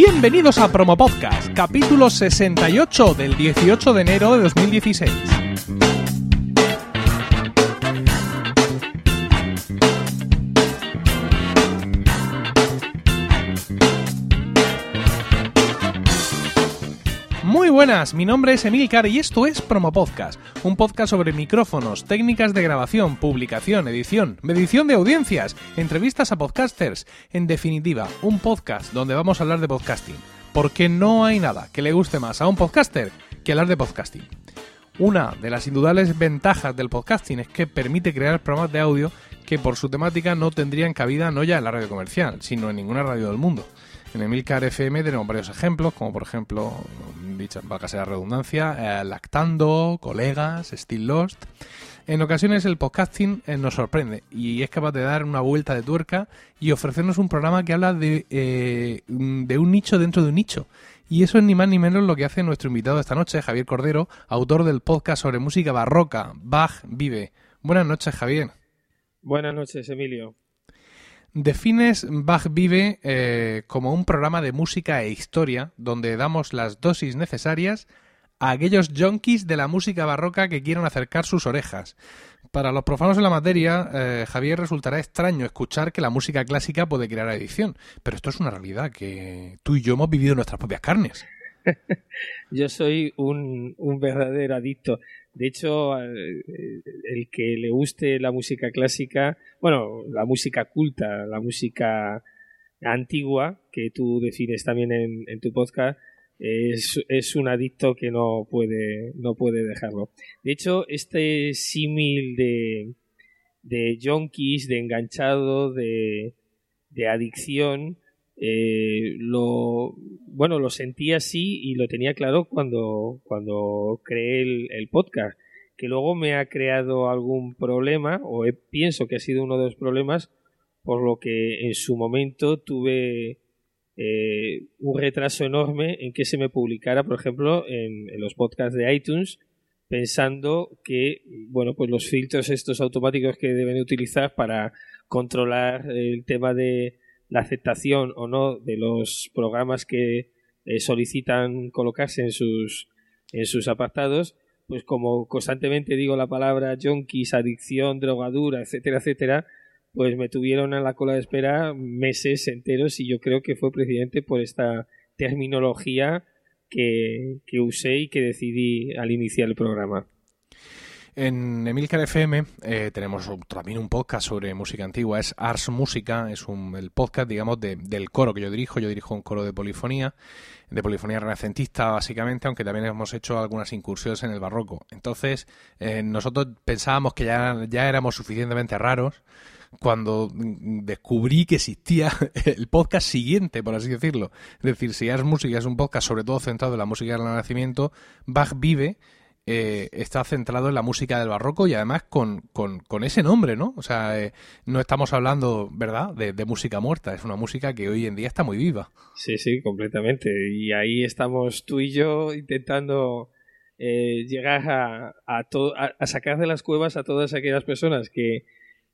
Bienvenidos a Promo Podcast, capítulo 68 del 18 de enero de 2016. Buenas, mi nombre es Emilcar y esto es Promo Podcast, un podcast sobre micrófonos, técnicas de grabación, publicación, edición, medición de audiencias, entrevistas a podcasters, en definitiva, un podcast donde vamos a hablar de podcasting, porque no hay nada que le guste más a un podcaster que hablar de podcasting. Una de las indudables ventajas del podcasting es que permite crear programas de audio que por su temática no tendrían cabida no ya en la radio comercial, sino en ninguna radio del mundo. En Emilcar FM tenemos varios ejemplos, como por ejemplo, dicha valga sea redundancia, eh, Lactando, Colegas, Still Lost. En ocasiones el podcasting eh, nos sorprende y es capaz de dar una vuelta de tuerca y ofrecernos un programa que habla de, eh, de un nicho dentro de un nicho. Y eso es ni más ni menos lo que hace nuestro invitado esta noche, Javier Cordero, autor del podcast sobre música barroca, Bach Vive. Buenas noches, Javier. Buenas noches, Emilio. Defines Bach Vive eh, como un programa de música e historia donde damos las dosis necesarias a aquellos junkies de la música barroca que quieran acercar sus orejas. Para los profanos de la materia, eh, Javier, resultará extraño escuchar que la música clásica puede crear edición, pero esto es una realidad que tú y yo hemos vivido en nuestras propias carnes. yo soy un, un verdadero adicto. De hecho, eh, el que le guste la música clásica, bueno, la música culta, la música antigua, que tú defines también en, tu podcast, es, es, un adicto que no puede, no puede dejarlo. De hecho, este símil de, de junkies, de enganchado, de, de adicción, eh, lo bueno lo sentí así y lo tenía claro cuando cuando creé el, podcast que luego me ha creado algún problema o pienso que ha sido uno de los problemas por lo que en su momento tuve eh, un retraso enorme en que se me publicara por ejemplo en, en los podcasts de iTunes pensando que bueno pues los filtros estos automáticos que deben utilizar para controlar el tema de la aceptación o no de los programas que eh, solicitan colocarse en sus, en sus apartados, pues como constantemente digo la palabra junkies, adicción, drogadura, etcétera, etcétera, pues me tuvieron a la cola de espera meses enteros y yo creo que fue precisamente por esta terminología que, que usé y que decidí al iniciar el programa. En Emilcar FM eh, tenemos también un podcast sobre música antigua, es Ars Música, es un, el podcast, digamos, del coro que yo dirijo. Yo dirijo un coro de polifonía, de polifonía renacentista, básicamente, aunque también hemos hecho algunas incursiones en el barroco. Entonces, eh, nosotros pensábamos que ya, ya éramos suficientemente raros cuando descubrí que existía el podcast siguiente, por así decirlo. Es decir, si Ars Música es un podcast sobre todo centrado en la música del Renacimiento, Bach vive eh, está centrado en la música del barroco y además con, con, ese nombre, ¿no? O sea, eh, no estamos hablando, ¿verdad?, de, música muerta, es una música que hoy en día está muy viva. Sí, sí, completamente. Y ahí estamos tú y yo intentando eh, llegar a, a, a, sacar de las cuevas a todas aquellas personas que,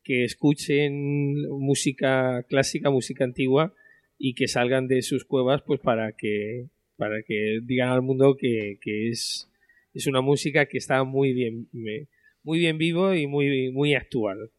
que escuchen música clásica, música antigua y que salgan de sus cuevas pues para que para que digan al mundo que, que es es una música que está muy bien, muy bien vivo y muy, muy actual.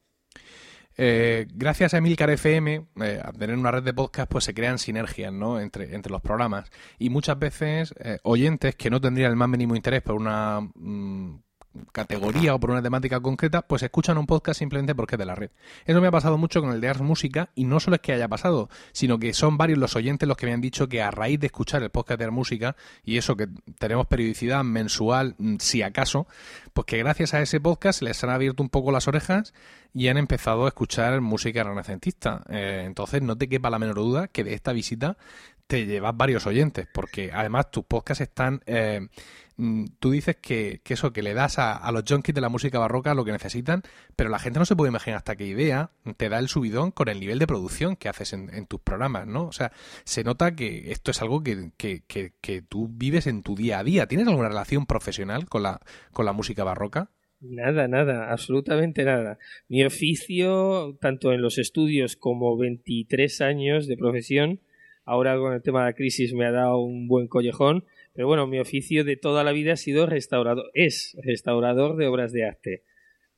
Eh, gracias a Emilcar FM, eh, tener una red de podcast, pues se crean sinergias ¿no? entre, entre los programas. Y muchas veces eh, oyentes que no tendrían el más mínimo interés por una mm, categoría o por una temática concreta, pues escuchan un podcast simplemente porque es de la red. Eso me ha pasado mucho con el de Ars Música y no solo es que haya pasado, sino que son varios los oyentes los que me han dicho que a raíz de escuchar el podcast de Ars Música y eso que tenemos periodicidad mensual, mm, si acaso, pues que gracias a ese podcast les han abierto un poco las orejas y han empezado a escuchar música renacentista. Eh, entonces no te quepa la menor duda que de esta visita te llevas varios oyentes, porque además tus podcasts están... Eh, mm, tú dices que, eso, que le das a, los junkies de la música barroca lo que necesitan, pero la gente no se puede imaginar hasta qué idea te da el subidón con el nivel de producción que haces en, tus programas, ¿no? O sea, se nota que esto es algo que, que, que, tú vives en tu día a día. ¿Tienes alguna relación profesional con la, con la música barroca? Nada, nada, absolutamente nada. Mi oficio, tanto en los estudios como 23 años de profesión, ahora con el tema de la crisis me ha dado un buen collejón, pero bueno, mi oficio de toda la vida ha sido restaurador, es restaurador de obras de arte.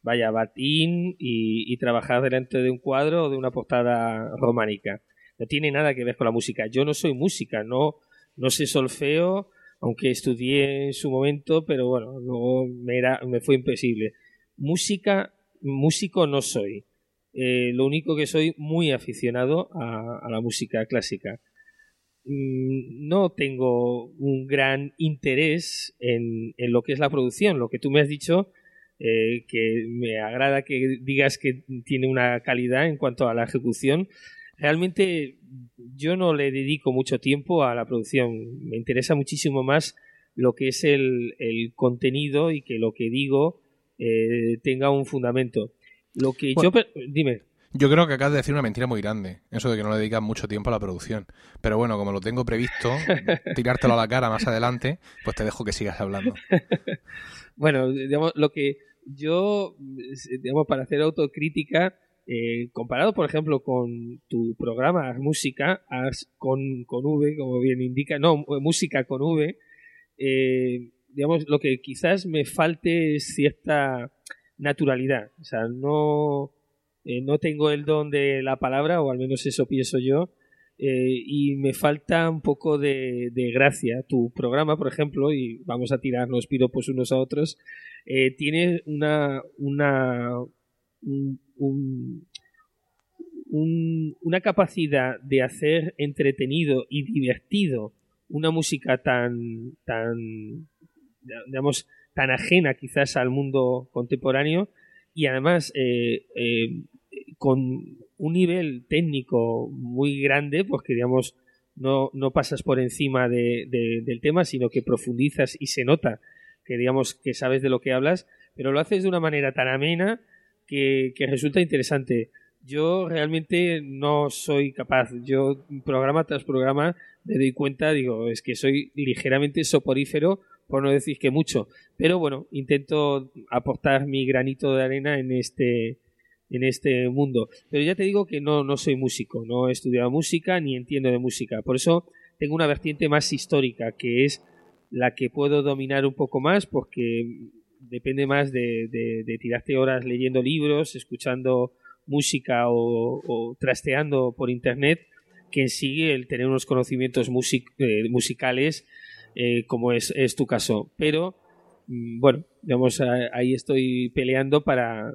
Vaya, batín y, trabajar delante de un cuadro o de una portada románica. No tiene nada que ver con la música. Yo no soy música, no, no sé solfeo, aunque estudié en su momento, pero bueno, luego me, era, me fue imposible. Música, músico no soy. Eh, lo único que soy muy aficionado a la música clásica. Mm, no tengo un gran interés en, en, lo que es la producción. Lo que tú me has dicho, eh, que me agrada que digas que tiene una calidad en cuanto a la ejecución. Realmente yo no le dedico mucho tiempo a la producción. Me interesa muchísimo más lo que es el, el contenido y que lo que digo eh, tenga un fundamento. Lo que bueno. yo. Dime. Yo creo que acabas de decir una mentira muy grande, eso de que no le dedicas mucho tiempo a la producción. Pero bueno, como lo tengo previsto, tirártelo a la cara más adelante, pues te dejo que sigas hablando. bueno, digamos, lo que yo, digamos, para hacer autocrítica, eh, comparado, por ejemplo, con tu programa Música, con, con V, como bien indica, no, Música con V, eh, digamos, lo que quizás me falte es cierta naturalidad. O sea, no eh, no tengo el don de la palabra, o al menos eso pienso yo, eh, y me falta un poco de, de, gracia. Tu programa, por ejemplo, y vamos a tirarnos piropos unos a otros, eh, tiene una, una, un, un, un, una capacidad de hacer entretenido y divertido una música tan, tan, digamos, tan ajena quizás al mundo contemporáneo y además con un nivel técnico muy grande, pues que digamos no, no pasas por encima de, de, del tema, sino que profundizas y se nota que digamos que sabes de lo que hablas, pero lo haces de una manera tan amena que, que resulta interesante. Yo realmente no soy capaz. Yo programa tras programa me doy cuenta, digo, es que soy ligeramente soporífero, por no decir que mucho. Pero bueno, intento aportar mi granito de arena en este, en este mundo. Pero ya te digo que no, no soy músico, no he estudiado música ni entiendo de música. Por eso tengo una vertiente más histórica, que es la que puedo dominar un poco más, porque depende más de, tirarte horas leyendo libros, escuchando música o, o, trasteando por internet, que en sí el tener unos conocimientos music, eh, musicales, eh, como es, es, tu caso. Pero, mm, bueno, digamos, ahí estoy peleando para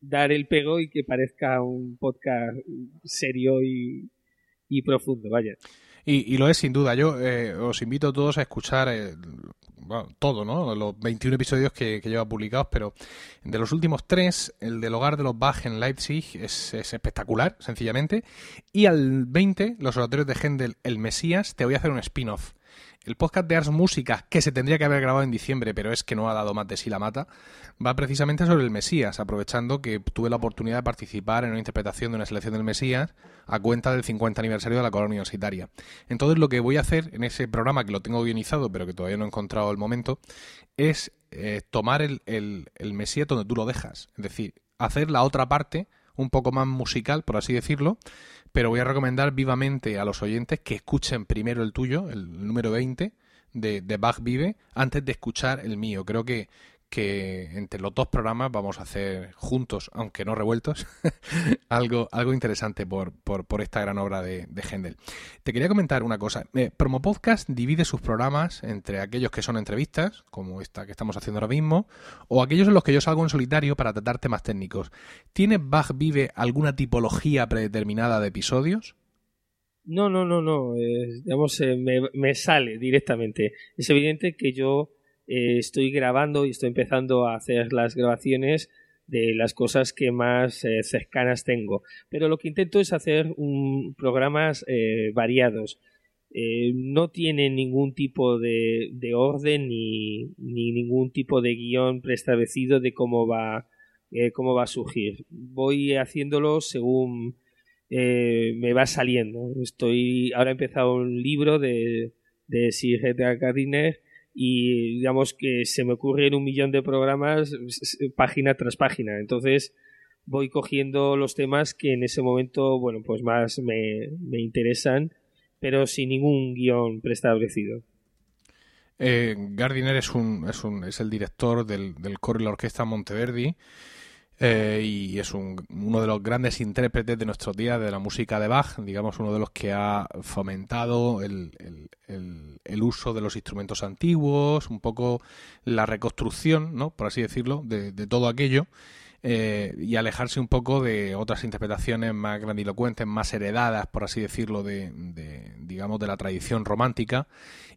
dar el pego y que parezca un podcast serio y, y profundo, vaya. Y, y, lo es sin duda. Yo eh, os invito a todos a escuchar eh, todo, ¿no? Los 21 episodios que, que, lleva publicados, pero de los últimos tres, el del hogar de los Bach en Leipzig es, es, espectacular, sencillamente. Y al 20, los oratorios de Händel, El Mesías, te voy a hacer un spin-off. El podcast de Ars Música, que se tendría que haber grabado en diciembre, pero es que no ha dado más de sí la mata, va precisamente sobre el Mesías, aprovechando que tuve la oportunidad de participar en una interpretación de una selección del Mesías a cuenta del 50 aniversario de la colonia universitaria. Entonces lo que voy a hacer en ese programa, que lo tengo guionizado, pero que todavía no he encontrado el momento, es eh, tomar el, el, el Mesías donde tú lo dejas. Es decir, hacer la otra parte un poco más musical, por así decirlo, pero voy a recomendar vivamente a los oyentes que escuchen primero el tuyo, el número 20 de, de Bach Vive, antes de escuchar el mío. Creo que, que entre los dos programas vamos a hacer juntos, aunque no revueltos, algo, algo interesante por, por, por, esta gran obra de, de. Te quería comentar una cosa. Eh, Promo Podcast divide sus programas entre aquellos que son entrevistas, como esta que estamos haciendo ahora mismo, o aquellos en los que yo salgo en solitario para tratar temas técnicos. ¿Tiene Bach Vive alguna tipología predeterminada de episodios? No, no, no, no. Eh, digamos, eh, me sale directamente. Es evidente que yo eh, estoy grabando y estoy empezando a hacer las grabaciones de las cosas que más eh, cercanas tengo. Pero lo que intento es hacer un, programas eh, variados. Eh, no tienen ningún tipo de, de orden ni, ni, ningún tipo de guion preestablecido de cómo va, cómo va a surgir. Voy haciéndolo según me va saliendo. Estoy ahora he empezado un libro de, de Sir Edgar Gardiner y digamos que se me ocurren un millón de programas página tras página. Entonces voy cogiendo los temas que en ese momento, bueno, pues más me, me interesan pero sin ningún guion preestablecido. Eh, Gardiner es, un, es, un, es el director del, del coro y la orquesta Monteverdi eh, y es un, uno de los grandes intérpretes de nuestros días de la música de Bach, digamos uno de los que ha fomentado el, el, uso de los instrumentos antiguos, un poco la reconstrucción, ¿no? por así decirlo, de, de todo aquello. Eh, y alejarse un poco de otras interpretaciones más grandilocuentes, más heredadas, por así decirlo, de, de, digamos, de la tradición romántica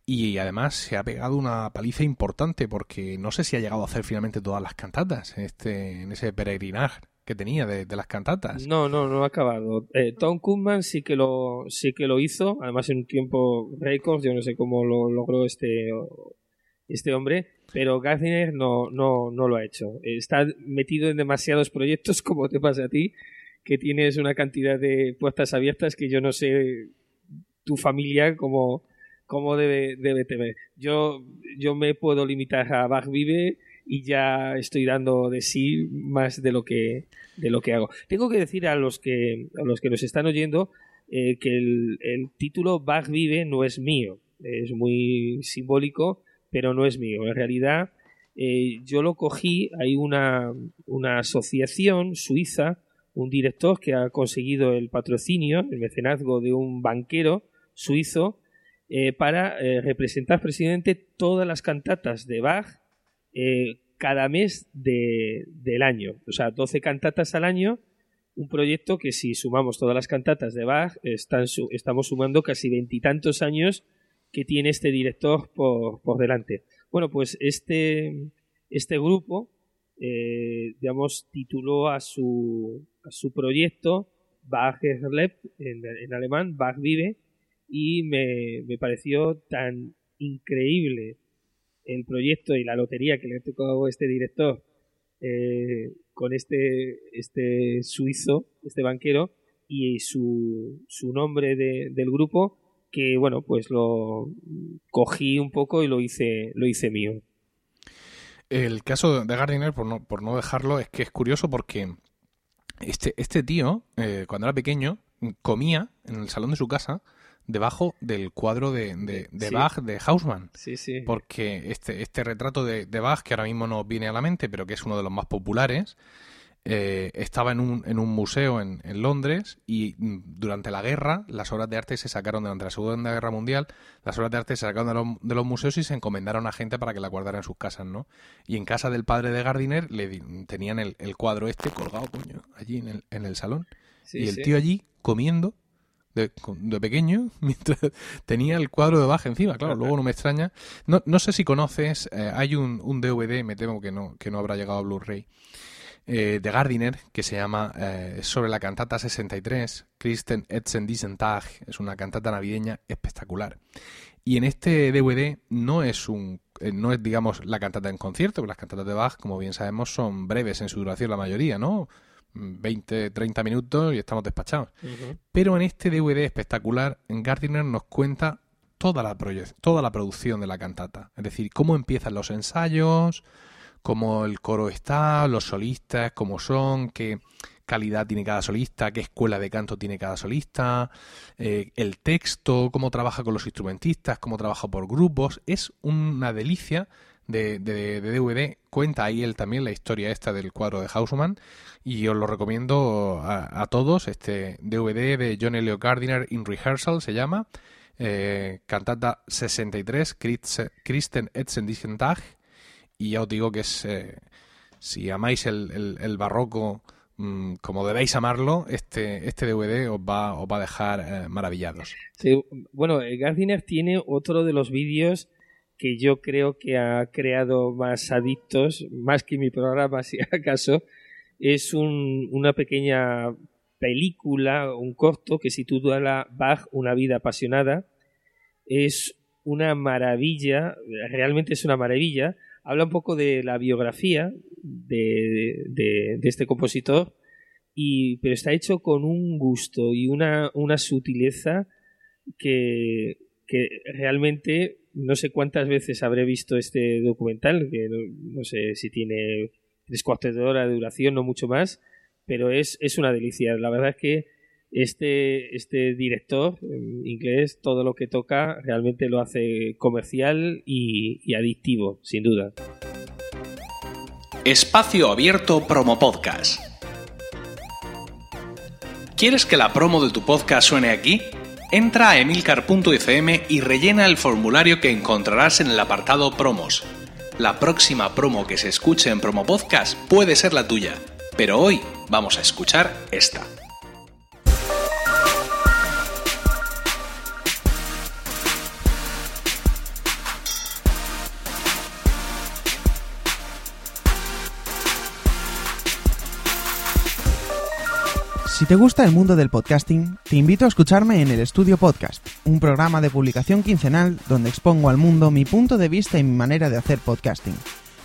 y además se ha pegado una paliza importante porque no sé si ha llegado a hacer finalmente todas las cantatas en, este, en ese peregrinaje que tenía de, las cantatas. No, no, no ha acabado. Eh, Tom Koopman sí que lo sí que lo hizo, además en un tiempo récord, yo no sé cómo lo logró este este hombre, pero Gardiner no, no, no lo ha hecho. Está metido en demasiados proyectos, como te pasa a ti, que tienes una cantidad de puertas abiertas que yo no sé tu familia como cómo debe, debe tener. Yo, yo me puedo limitar a Bach Vive y ya estoy dando de sí más de lo que, de lo que hago. Tengo que decir a los que, a los que nos están oyendo eh, que el, título Bach Vive no es mío. Es muy simbólico, pero no es mío. En realidad, eh, yo lo cogí, hay una, una asociación suiza, un director que ha conseguido el patrocinio, el mecenazgo de un banquero suizo eh, para eh, representar presidente todas las cantatas de Bach eh, cada mes del año. O sea, 12 cantatas al año, un proyecto que si sumamos todas las cantatas de Bach, estamos sumando casi veintitantos años que tiene este director por, delante. Bueno, pues este, este grupo, digamos, tituló a su, a su proyecto Bach lebt en, en alemán, Bach vive, y me, me pareció tan increíble el proyecto y la lotería que le tocó a este director eh, con este, este suizo, este banquero, y su, su nombre de, del grupo, que bueno, pues lo cogí un poco y lo hice, lo hice mío. El caso de Gardiner, por no, por no dejarlo, es que es curioso porque este, este tío, eh, cuando era pequeño, comía en el salón de su casa debajo del cuadro de, de, Bach de Hausmann. Sí, sí. Porque este, este retrato de, de, Bach, que ahora mismo nos viene a la mente, pero que es uno de los más populares, eh, estaba en un, en un museo en, en, Londres y mm, durante la guerra las obras de arte se sacaron, durante la Segunda Guerra Mundial, las obras de arte se sacaron de los, de los museos y se encomendaron a gente para que la guardara en sus casas, ¿no? Y en casa del padre de Gardiner le tenían el, el cuadro este colgado, coño, allí en el, en el salón. y el tío allí comiendo de, de, pequeño, mientras tenía el cuadro de Bach encima, claro, luego no me extraña. No, no sé si conoces, eh, hay un, un, DVD, me temo que no, que no habrá llegado a Blu-ray, eh, de Gardiner, que se llama eh, sobre la cantata 63, Christen Etzen diesen es una cantata navideña espectacular. Y en este DVD no es un no es digamos la cantata en concierto, porque las cantatas de Bach, como bien sabemos, son breves en su duración la mayoría, ¿no? 20, 30 minutos y estamos despachados. Pero en este DVD espectacular, Gardiner nos cuenta toda la, toda la producción de la cantata. Es decir, cómo empiezan los ensayos, cómo el coro está, los solistas, cómo son, qué calidad tiene cada solista, qué escuela de canto tiene cada solista, eh, el texto, cómo trabaja con los instrumentistas, cómo trabaja por grupos. Es una delicia de, de, DVD. Cuenta ahí él también la historia esta del cuadro de Hausmann y os lo recomiendo a, todos. Este DVD de John Elliot Gardiner in Rehearsal se llama. Eh, cantata 63, Christen Etzen Tag. Y ya os digo que es, eh, si amáis el, el, barroco mm, como debéis amarlo, este, este DVD os va, os va a dejar eh, maravillados. Sí, bueno, Gardiner tiene otro de los vídeos que yo creo que ha creado más adictos, más que mi programa, si acaso, es un, una pequeña película, un corto que la Bach, una vida apasionada. Es una maravilla, realmente es una maravilla. Habla un poco de la biografía de, de, este compositor, y, pero está hecho con un gusto y una, una sutileza que, que realmente no sé cuántas veces habré visto este documental, que no, sé si tiene tres cuartos de hora de duración, no mucho más, pero es, es una delicia. La verdad es que este, este director en inglés todo lo que toca realmente lo hace comercial y, y adictivo, sin duda. Espacio Abierto Promo Podcast. ¿Quieres que la promo de tu podcast suene aquí? Entra a emilcar.fm y rellena el formulario que encontrarás en el apartado Promos. La próxima promo que se escuche en Promo Podcast puede ser la tuya, pero hoy vamos a escuchar esta. Te gusta el mundo del podcasting, te invito a escucharme en el Estudio Podcast, un programa de publicación quincenal donde expongo al mundo mi punto de vista y mi manera de hacer podcasting.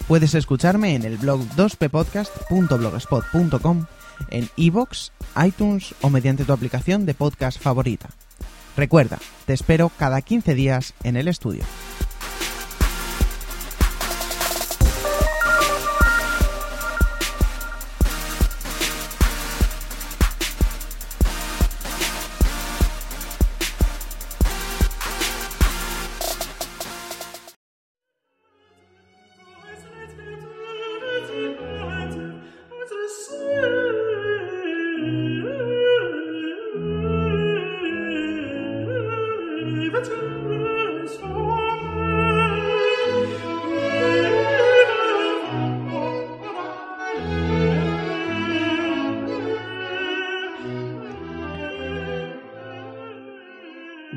Puedes escucharme en el blog 2ppodcast.blogspot.com, en iVoox, iTunes o mediante tu aplicación de podcast favorita. Recuerda, te espero cada 15 días en el estudio.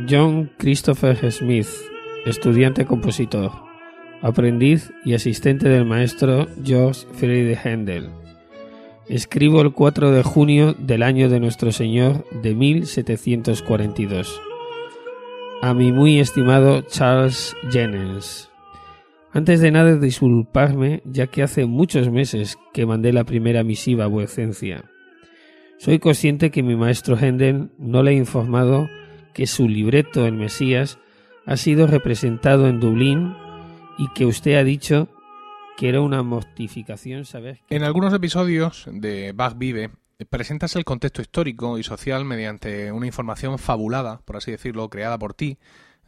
John Christopher Smith, estudiante compositor, aprendiz y asistente del maestro George Friedrich Händel. Escribo el 4 de junio del año de nuestro Señor de 1742. A mi muy estimado Charles Jennings. Antes de nada disculparme, ya que hace muchos meses que mandé la primera misiva a vuecencia. Soy consciente que mi maestro Händel no le ha informado que su libreto El Mesías ha sido representado en Dublín y que usted ha dicho que era una mortificación saber. En algunos episodios de Bach Vive presentas el contexto histórico y social mediante una información fabulada, por así decirlo, creada por ti,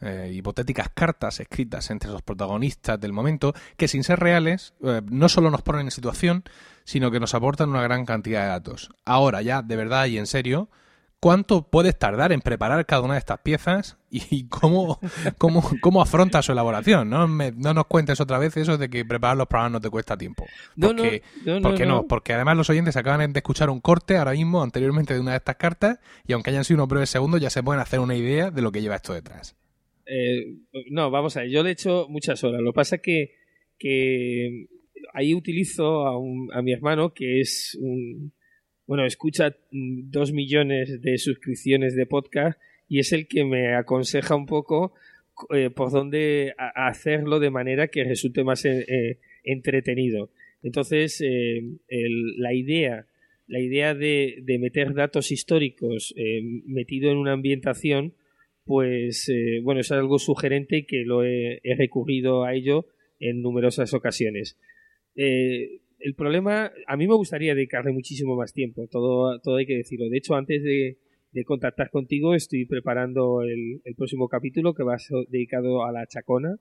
eh, hipotéticas cartas escritas entre los protagonistas del momento, que sin ser reales, eh, no solo nos ponen en situación, sino que nos aportan una gran cantidad de datos. Ahora ya, de verdad y en serio, cuánto puedes tardar en preparar cada una de estas piezas y cómo, cómo, cómo afrontas su elaboración. ¿no? no nos cuentes otra vez eso de que preparar los programas no te cuesta tiempo. Porque, no, no, porque no, porque además los oyentes acaban de escuchar un corte ahora mismo, anteriormente, de una de estas cartas, y aunque hayan sido unos breves segundos, ya se pueden hacer una idea de lo que lleva esto detrás. Eh, no, vamos a ver, yo le he hecho muchas horas. Lo que pasa es que, que ahí utilizo a, un, a mi hermano, que es un bueno, escucha mm, dos millones de suscripciones de podcast y es el que me aconseja un poco eh, por dónde hacerlo de manera que resulte más eh, eh, entretenido. Entonces, la idea, la idea de, meter datos históricos metido en una ambientación, pues bueno, es algo sugerente y que lo he recurrido a ello en numerosas ocasiones el problema, a mí me gustaría dedicarle muchísimo más tiempo, todo, todo hay que decirlo. De hecho, antes de, contactar contigo, estoy preparando el, próximo capítulo que va dedicado a la chacona,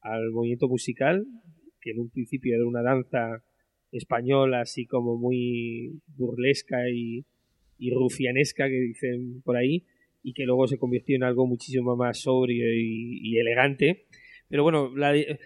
al movimiento musical, que en un principio era una danza española, así como muy burlesca y, rufianesca, que dicen por ahí, y que luego se convirtió en algo muchísimo más sobrio y, elegante. Pero bueno, eh,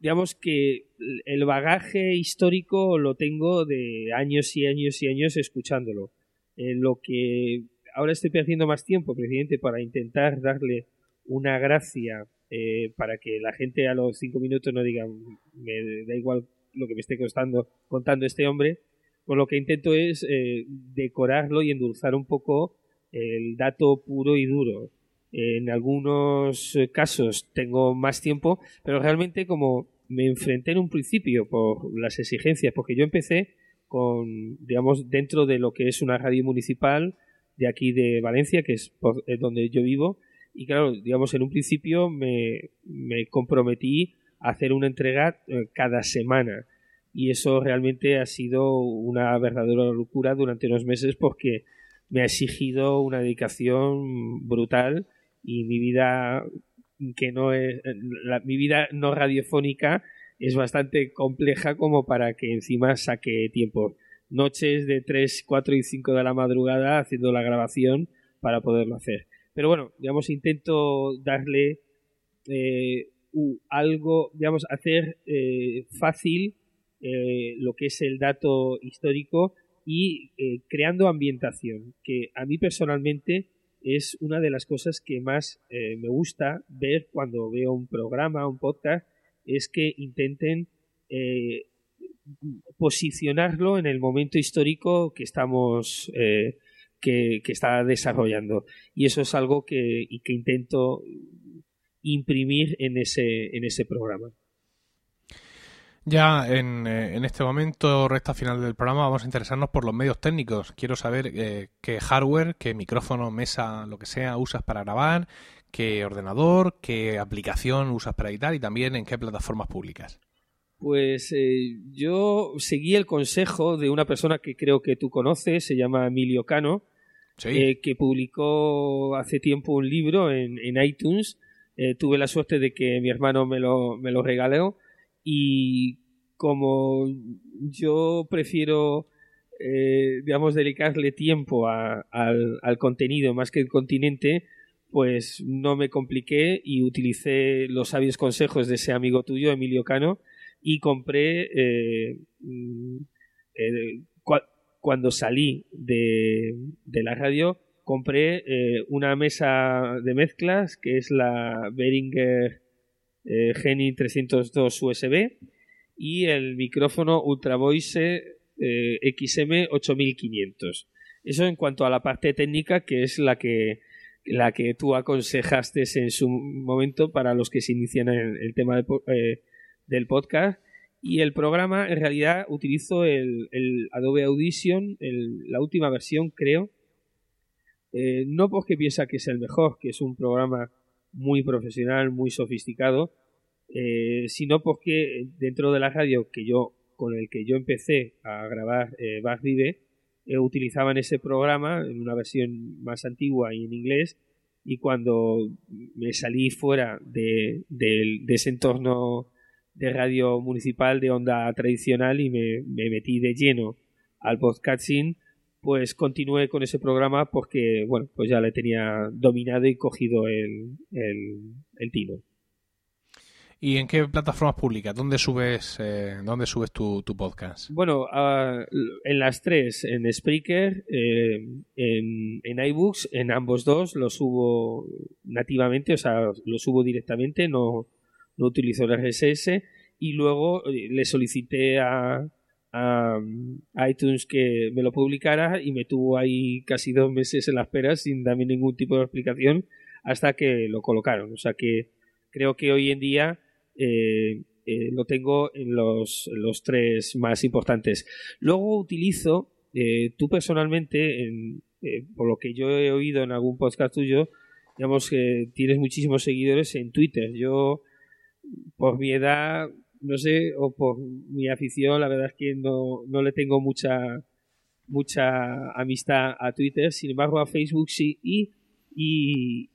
digamos que el bagaje histórico lo tengo de años y años y años escuchándolo. Lo que ahora estoy perdiendo más tiempo, presidente, para intentar darle una gracia eh, para que la gente a los cinco minutos no diga me da igual lo que me esté costando contando este hombre, pues lo que intento es eh, decorarlo y endulzar un poco el dato puro y duro. En algunos casos tengo más tiempo, pero realmente como me enfrenté en un principio por las exigencias, porque yo empecé con, digamos, dentro de lo que es una radio municipal de aquí de Valencia, que es donde yo vivo, y claro, digamos, en un principio me, me comprometí a hacer una entrega eh, cada semana. Y eso realmente ha sido una verdadera locura durante unos meses porque me ha exigido una dedicación brutal y mi vida que no es mi vida no radiofónica es bastante compleja como para que encima saque tiempo noches de 3, 4 y 5 de la madrugada haciendo la grabación para poderlo hacer. Pero bueno, digamos, intento darle eh, algo, digamos, hacer eh, fácil eh, lo que es el dato histórico y creando ambientación, que a mí personalmente es una de las cosas que más me gusta ver cuando veo un programa, un podcast, es que intenten posicionarlo en el momento histórico que estamos eh, que, está desarrollando. Y eso es algo que, y que intento imprimir en ese en ese programa ya en, eh, en, este momento, recta final del programa, vamos a interesarnos por los medios técnicos. Quiero saber eh, qué hardware, qué micrófono, mesa, lo que sea, usas para grabar, qué ordenador, qué aplicación usas para editar y también en qué plataformas públicas. Pues eh, yo seguí el consejo de una persona que creo que tú conoces, se llama Emilio Cano, eh, que publicó hace tiempo un libro en, iTunes. Eh, tuve la suerte de que mi hermano me lo, me lo regaló y como yo prefiero, digamos, dedicarle tiempo al, al contenido más que el continente, pues no me compliqué y utilicé los sabios consejos de ese amigo tuyo, Emilio Cano, y compré eh, mm, eh, cuando salí de, la radio compré eh, una mesa de mezclas que es la Behringer Geni 302 USB y el micrófono Ultra Voice XM 8500 eso en cuanto a la parte técnica que es la que la que tú aconsejaste en su momento para los que se inician en el tema de, del podcast. Y el programa, en realidad, utilizo el, Adobe Audition, la última versión, creo. Eh, no porque piensa que es el mejor, que es un programa muy profesional, muy sofisticado, eh, sino porque dentro de la radio que yo con el que yo empecé a grabar eh, Bass Vive, eh, utilizaban ese programa en una versión más antigua y en inglés, y cuando me salí fuera de ese entorno de radio municipal de onda tradicional y me, metí de lleno al podcasting, pues continué con ese programa porque, bueno, pues ya le tenía dominado y cogido el, el, tino. ¿Y en qué plataformas públicas? ¿Dónde subes, eh, ¿dónde subes tu, podcast? Bueno, ah, en las tres, en Spreaker, eh, en, en iBooks, en ambos dos lo subo nativamente, o sea, lo subo directamente, no, no utilizo el RSS y luego eh, le solicité a, a, iTunes que me lo publicara y me tuvo ahí casi dos meses en la espera sin darme ningún tipo de explicación hasta que lo colocaron. O sea que creo que hoy en día eh, eh, lo tengo en los, los, tres más importantes. Luego utilizo, tú personalmente, en, por lo que yo he oído en algún podcast tuyo, digamos que tienes muchísimos seguidores en Twitter. Yo por mi edad, no sé, o por mi afición, la verdad es que no, no le tengo mucha mucha amistad a Twitter, sin embargo a Facebook sí, y, y,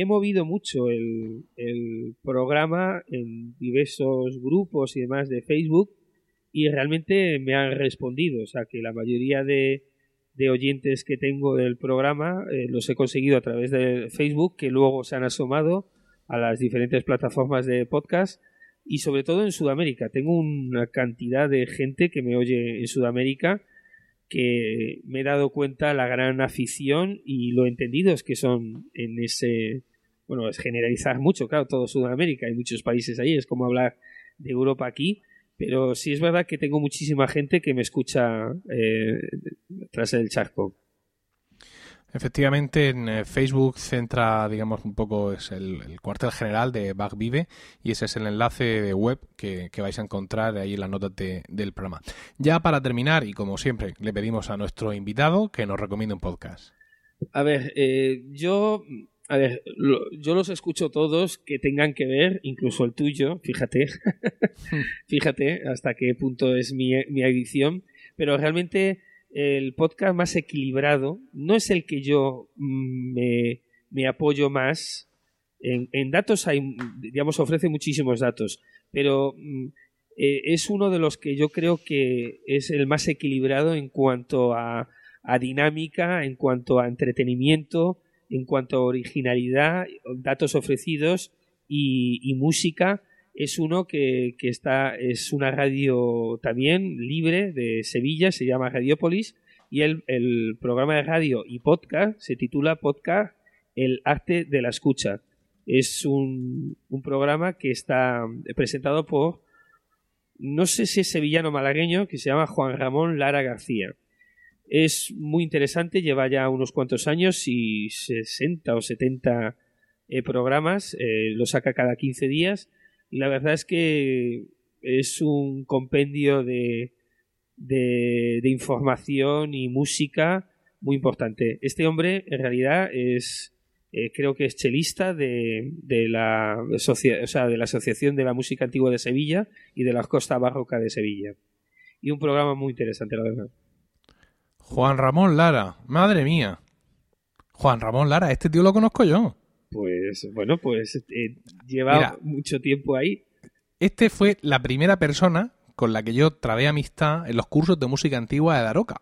he movido mucho el, el, programa en diversos grupos y demás de Facebook y realmente me han respondido, o sea que la mayoría de, de oyentes que tengo del programa eh, los he conseguido a través de Facebook, que luego se han asomado a las diferentes plataformas de podcast y sobre todo en Sudamérica. Tengo una cantidad de gente que me oye en Sudamérica que me he dado cuenta la gran afición y lo entendidos que son en ese bueno es generalizar mucho claro todo Sudamérica hay muchos países ahí es como hablar de Europa aquí pero sí es verdad que tengo muchísima gente que me escucha eh, tras el charco Efectivamente, en eh, Facebook centra, digamos, un poco es el, cuartel general de Bug Vive y ese es el enlace de web que, vais a encontrar ahí en las notas del programa. Ya para terminar, y como siempre, le pedimos a nuestro invitado que nos recomiende un podcast. A ver, eh, yo, a ver, yo los escucho todos que tengan que ver, incluso el tuyo, fíjate, fíjate hasta qué punto es mi, mi edición, pero realmente el podcast más equilibrado. No es el que yo mm, me, apoyo más. En, datos hay, digamos, ofrece muchísimos datos, pero mm, eh, es uno de los que yo creo que es el más equilibrado en cuanto a, a dinámica, en cuanto a entretenimiento, en cuanto a originalidad, datos ofrecidos y música es uno que, que, está, es una radio también libre de Sevilla, se llama Radiopolis, y el, el, programa de radio y podcast se titula Podcast El arte de la escucha. Es un, un programa que está presentado por, no sé si es sevillano malagueño, que se llama Juan Ramón Lara García. Es muy interesante, lleva ya unos cuantos años y 60 o 70 eh, programas, eh, lo saca cada 15 días y la verdad es que es un compendio de, de, información y música muy importante. Este hombre en realidad es eh, creo que es chelista de, de la o sea, de la Asociación de la Música Antigua de Sevilla y de la Costa Barroca de Sevilla. Y un programa muy interesante, la verdad. Juan Ramón Lara, madre mía. Juan Ramón Lara, este tío lo conozco yo. Bueno, pues eh, lleva Mira, mucho tiempo ahí. Este fue la primera persona con la que yo trabé amistad en los cursos de música antigua de Daroca,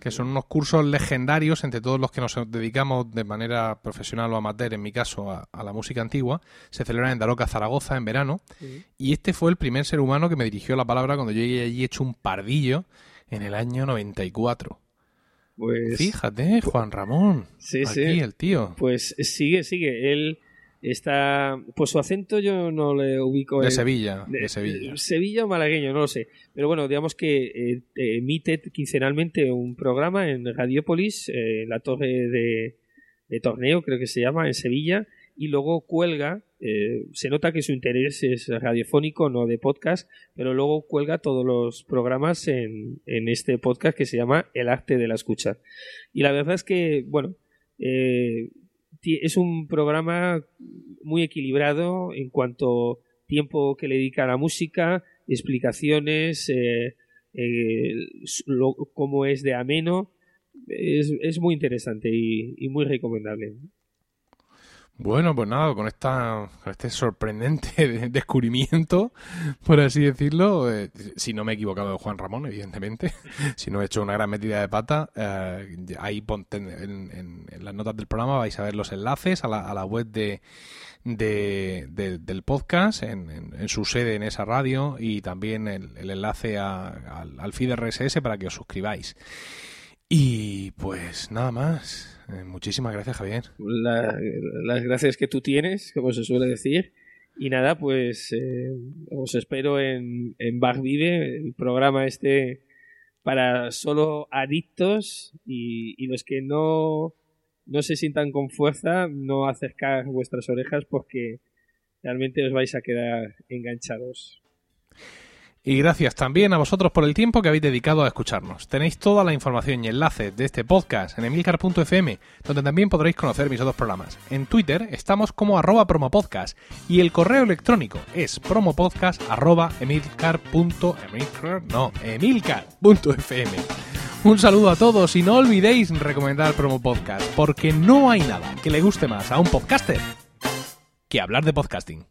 que son unos cursos legendarios entre todos los que nos dedicamos de manera profesional o amateur, en mi caso, a, a la música antigua. Se celebran en Daroca, Zaragoza, en verano. Sí. Y este fue el primer ser humano que me dirigió la palabra cuando yo llegué allí hecho un pardillo en el año 94. Pues, Fíjate, Juan Ramón. Sí, aquí, sí. el tío. Pues sigue, sigue. Él está. Pues su acento yo no le ubico. De en, Sevilla. De, de, Sevilla. Sevilla o malagueño, no lo sé. Pero bueno, digamos que eh, emite quincenalmente un programa en Radiopolis, eh, la torre de, de, torneo, creo que se llama, en Sevilla. Y luego cuelga. Eh, se nota que su interés es radiofónico, no de podcast, pero luego cuelga todos los programas en, en este podcast que se llama El arte de la escucha. Y la verdad es que, bueno, eh, es un programa muy equilibrado en cuanto tiempo que le dedica a la música, explicaciones, eh, eh, lo, cómo es de ameno. Es, es muy interesante y, y, muy recomendable. Bueno, pues nada, con, esta, con este sorprendente descubrimiento, por así decirlo, eh, si no me he equivocado de Juan Ramón, evidentemente, si no he hecho una gran metida de pata, eh, ahí en, las notas del programa vais a ver los enlaces a la, a la web de, de, de, del podcast, en, su sede en esa radio, y también el, enlace al, al feed RSS para que os suscribáis. Y pues nada más. Eh, muchísimas gracias, Javier. La, las gracias que tú tienes, como se suele decir. Y nada, pues eh, os espero en, en Bach Vive, el programa este para solo adictos y, y, los que no, no se sientan con fuerza, no acercar vuestras orejas porque realmente os vais a quedar enganchados. Y gracias también a vosotros por el tiempo que habéis dedicado a escucharnos. Tenéis toda la información y enlaces de este podcast en emilcar.fm, donde también podréis conocer mis otros programas. En Twitter estamos como arroba promopodcast y el correo electrónico es promopodcast no, emilcar.fm. Un saludo a todos y no olvidéis recomendar Promo Podcast, porque no hay nada que le guste más a un podcaster que hablar de podcasting.